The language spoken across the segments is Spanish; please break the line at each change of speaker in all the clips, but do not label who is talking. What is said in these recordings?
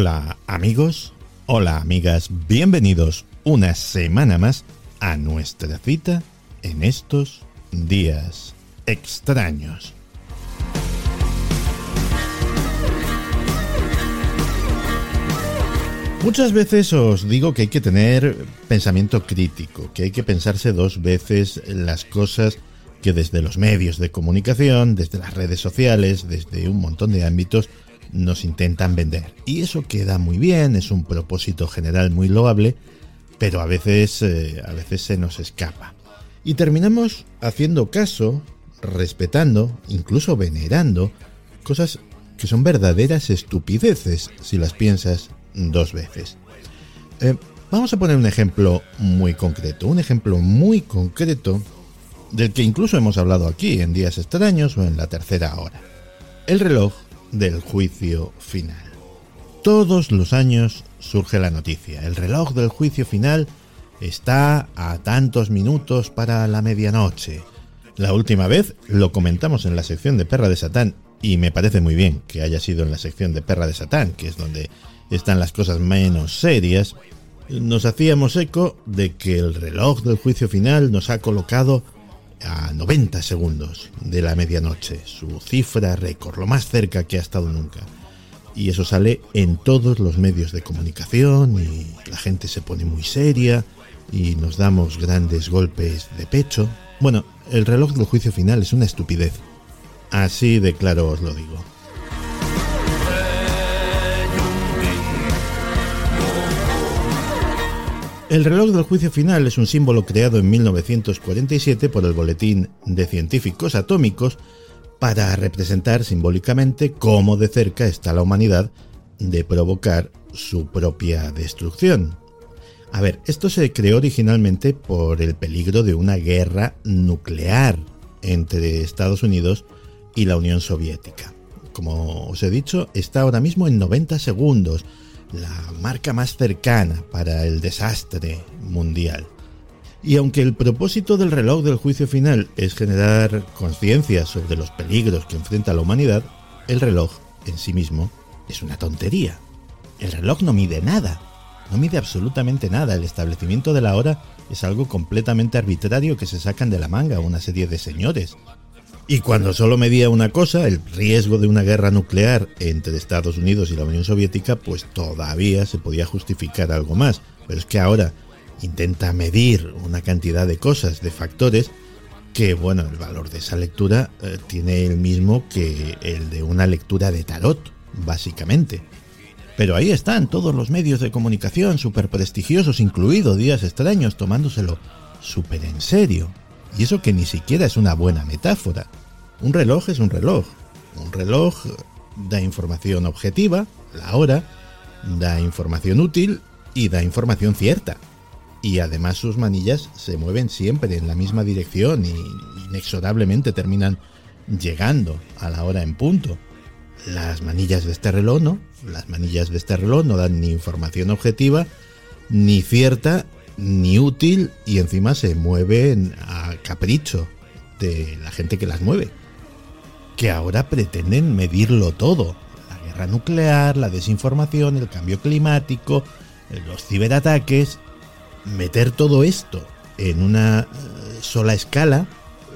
Hola amigos, hola amigas, bienvenidos una semana más a nuestra cita en estos días extraños. Muchas veces os digo que hay que tener pensamiento crítico, que hay que pensarse dos veces las cosas que desde los medios de comunicación, desde las redes sociales, desde un montón de ámbitos, nos intentan vender. Y eso queda muy bien, es un propósito general muy loable, pero a veces, eh, a veces se nos escapa. Y terminamos haciendo caso, respetando, incluso venerando, cosas que son verdaderas estupideces si las piensas dos veces. Eh, vamos a poner un ejemplo muy concreto, un ejemplo muy concreto del que incluso hemos hablado aquí en días extraños o en la tercera hora. El reloj del juicio final. Todos los años surge la noticia. El reloj del juicio final está a tantos minutos para la medianoche. La última vez lo comentamos en la sección de Perra de Satán y me parece muy bien que haya sido en la sección de Perra de Satán, que es donde están las cosas menos serias. Nos hacíamos eco de que el reloj del juicio final nos ha colocado a 90 segundos de la medianoche, su cifra récord, lo más cerca que ha estado nunca. Y eso sale en todos los medios de comunicación y la gente se pone muy seria y nos damos grandes golpes de pecho. Bueno, el reloj del juicio final es una estupidez. Así de claro os lo digo. El reloj del juicio final es un símbolo creado en 1947 por el Boletín de Científicos Atómicos para representar simbólicamente cómo de cerca está la humanidad de provocar su propia destrucción. A ver, esto se creó originalmente por el peligro de una guerra nuclear entre Estados Unidos y la Unión Soviética. Como os he dicho, está ahora mismo en 90 segundos, la marca más cercana para el desastre mundial. Y aunque el propósito del reloj del juicio final es generar conciencia sobre los peligros que enfrenta la humanidad, el reloj en sí mismo es una tontería. El reloj no mide nada, no mide absolutamente nada. El establecimiento de la hora es algo completamente arbitrario que se sacan de la manga una serie de señores. Y cuando solo medía una cosa, el riesgo de una guerra nuclear entre Estados Unidos y la Unión Soviética, pues todavía se podía justificar algo más. Pero es que ahora intenta medir una cantidad de cosas, de factores, que bueno, el valor de esa lectura eh, tiene el mismo que el de una lectura de tarot, básicamente. Pero ahí están todos los medios de comunicación súper prestigiosos, incluido Días Extraños, tomándoselo súper en serio. Y eso que ni siquiera es una buena metáfora. Un reloj es un reloj. Un reloj da información objetiva, la hora, da información útil y da información cierta. Y además sus manillas se mueven siempre en la misma dirección y inexorablemente terminan llegando a la hora en punto. Las manillas de este reloj no, las manillas de este reloj no dan ni información objetiva, ni cierta, ni útil y encima se mueven a capricho de la gente que las mueve. Que ahora pretenden medirlo todo. La guerra nuclear, la desinformación, el cambio climático, los ciberataques. Meter todo esto en una eh, sola escala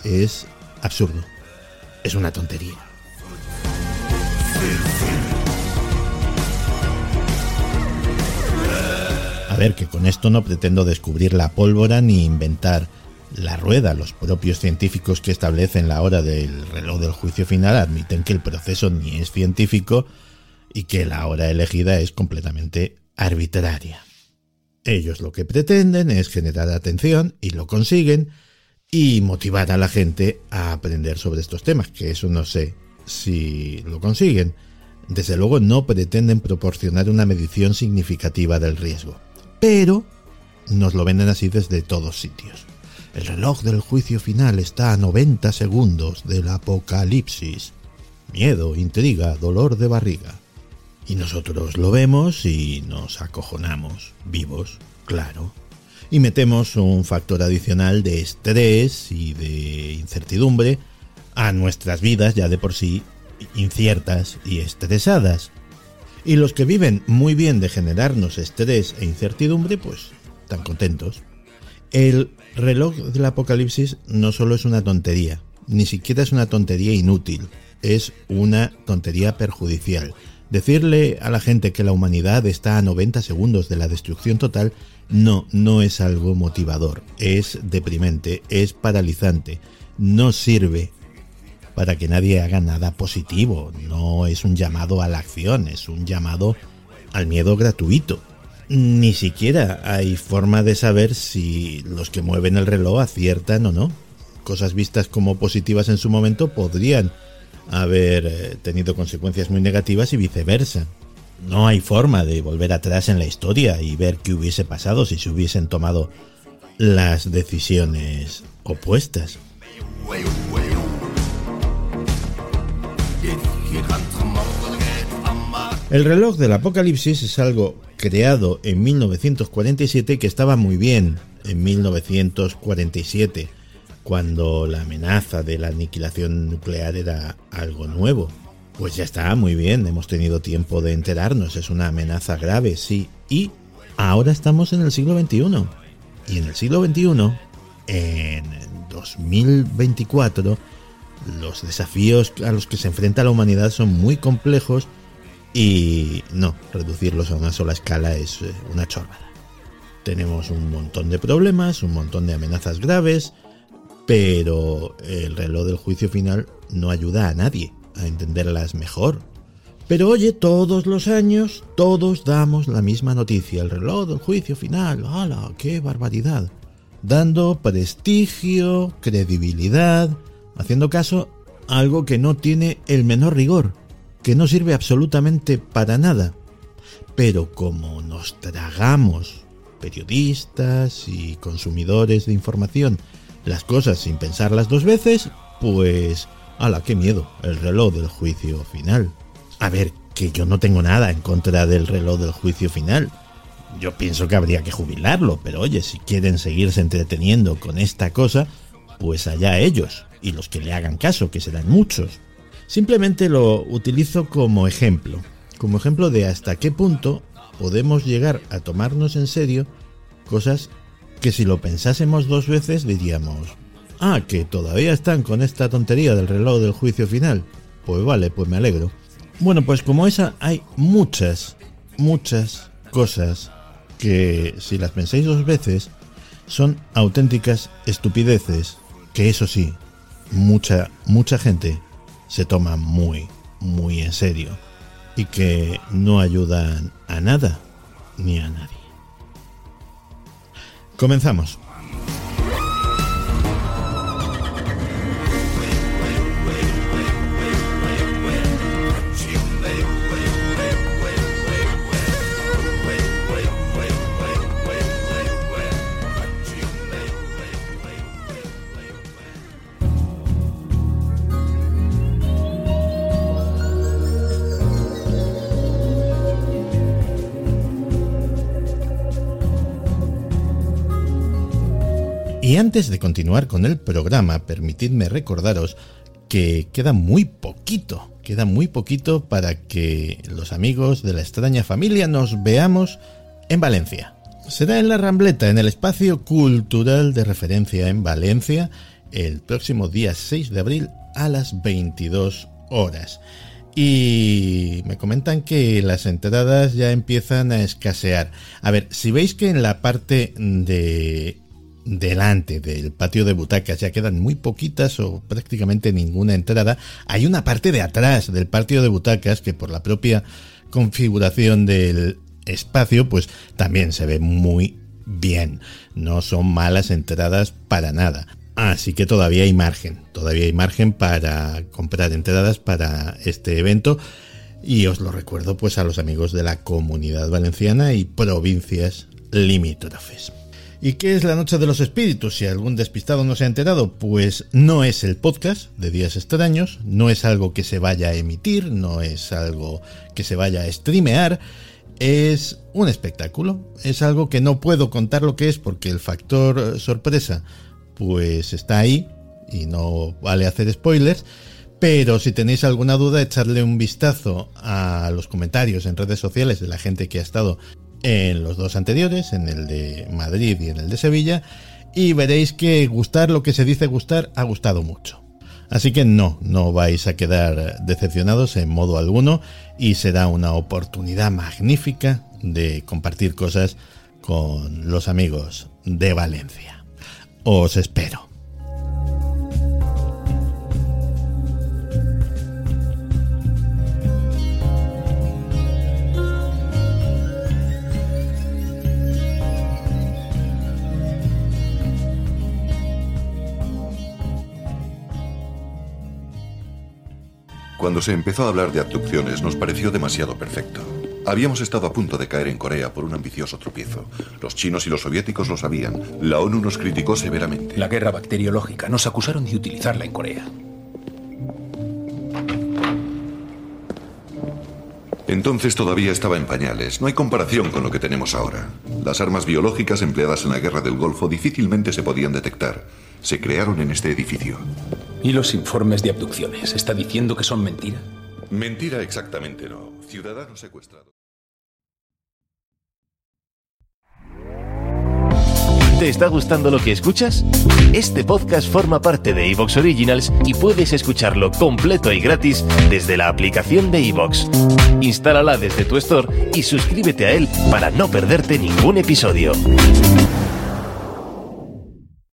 es absurdo. Es una tontería. A ver, que con esto no pretendo descubrir la pólvora ni inventar la rueda. Los propios científicos que establecen la hora del reloj del juicio final admiten que el proceso ni es científico y que la hora elegida es completamente arbitraria. Ellos lo que pretenden es generar atención y lo consiguen y motivar a la gente a aprender sobre estos temas, que eso no sé si lo consiguen. Desde luego no pretenden proporcionar una medición significativa del riesgo, pero nos lo venden así desde todos sitios. El reloj del juicio final está a 90 segundos del apocalipsis. Miedo, intriga, dolor de barriga. Y nosotros lo vemos y nos acojonamos, vivos, claro. Y metemos un factor adicional de estrés y de incertidumbre a nuestras vidas ya de por sí inciertas y estresadas. Y los que viven muy bien de generarnos estrés e incertidumbre, pues tan contentos. El reloj del apocalipsis no solo es una tontería, ni siquiera es una tontería inútil, es una tontería perjudicial. Decirle a la gente que la humanidad está a 90 segundos de la destrucción total no, no es algo motivador, es deprimente, es paralizante, no sirve para que nadie haga nada positivo, no es un llamado a la acción, es un llamado al miedo gratuito. Ni siquiera hay forma de saber si los que mueven el reloj aciertan o no. Cosas vistas como positivas en su momento podrían haber eh, tenido consecuencias muy negativas y viceversa. No hay forma de volver atrás en la historia y ver qué hubiese pasado si se hubiesen tomado las decisiones opuestas. El reloj del apocalipsis es algo creado en 1947 que estaba muy bien en 1947, cuando la amenaza de la aniquilación nuclear era algo nuevo. Pues ya está, muy bien, hemos tenido tiempo de enterarnos, es una amenaza grave, sí, y ahora estamos en el siglo XXI. Y en el siglo XXI, en 2024, los desafíos a los que se enfrenta la humanidad son muy complejos y no, reducirlos a una sola escala es eh, una chorrada. Tenemos un montón de problemas, un montón de amenazas graves, pero el reloj del juicio final no ayuda a nadie a entenderlas mejor. Pero oye, todos los años, todos damos la misma noticia, el reloj del juicio final, ¡hala! ¡Qué barbaridad! Dando prestigio, credibilidad, haciendo caso a algo que no tiene el menor rigor, que no sirve absolutamente para nada. Pero como nos tragamos, periodistas y consumidores de información, las cosas sin pensarlas dos veces, pues... ¡Hala, qué miedo! El reloj del juicio final. A ver, que yo no tengo nada en contra del reloj del juicio final. Yo pienso que habría que jubilarlo, pero oye, si quieren seguirse entreteniendo con esta cosa, pues allá ellos y los que le hagan caso, que serán muchos. Simplemente lo utilizo como ejemplo, como ejemplo de hasta qué punto podemos llegar a tomarnos en serio cosas que si lo pensásemos dos veces diríamos, ah, que todavía están con esta tontería del reloj del juicio final. Pues vale, pues me alegro. Bueno, pues como esa hay muchas, muchas cosas que si las pensáis dos veces son auténticas estupideces, que eso sí, mucha, mucha gente se toma muy, muy en serio y que no ayudan a nada ni a nadie. Comenzamos. Y antes de continuar con el programa, permitidme recordaros que queda muy poquito, queda muy poquito para que los amigos de la extraña familia nos veamos en Valencia. Será en la Rambleta, en el espacio cultural de referencia en Valencia, el próximo día 6 de abril a las 22 horas. Y me comentan que las entradas ya empiezan a escasear. A ver, si veis que en la parte de delante del patio de butacas ya quedan muy poquitas o prácticamente ninguna entrada. Hay una parte de atrás del patio de butacas que por la propia configuración del espacio, pues también se ve muy bien. No son malas entradas para nada. Así que todavía hay margen, todavía hay margen para comprar entradas para este evento. Y os lo recuerdo pues a los amigos de la comunidad valenciana y provincias limítrofes. ¿Y qué es la Noche de los Espíritus? Si algún despistado no se ha enterado, pues no es el podcast de Días Extraños, no es algo que se vaya a emitir, no es algo que se vaya a streamear, es un espectáculo, es algo que no puedo contar lo que es porque el factor sorpresa pues está ahí y no vale hacer spoilers. Pero si tenéis alguna duda, echarle un vistazo a los comentarios en redes sociales de la gente que ha estado en los dos anteriores, en el de Madrid y en el de Sevilla, y veréis que gustar lo que se dice gustar ha gustado mucho. Así que no, no vais a quedar decepcionados en modo alguno y será una oportunidad magnífica de compartir cosas con los amigos de Valencia. Os espero.
Cuando se empezó a hablar de abducciones nos pareció demasiado perfecto. Habíamos estado a punto de caer en Corea por un ambicioso tropiezo. Los chinos y los soviéticos lo sabían. La ONU nos criticó severamente.
La guerra bacteriológica. Nos acusaron de utilizarla en Corea.
Entonces todavía estaba en pañales. No hay comparación con lo que tenemos ahora. Las armas biológicas empleadas en la guerra del Golfo difícilmente se podían detectar. Se crearon en este edificio.
¿Y los informes de abducciones? ¿Está diciendo que son mentira?
Mentira exactamente no. Ciudadanos secuestrados.
¿Te está gustando lo que escuchas? Este podcast forma parte de Evox Originals y puedes escucharlo completo y gratis desde la aplicación de Evox. Instálala desde tu store y suscríbete a él para no perderte ningún episodio.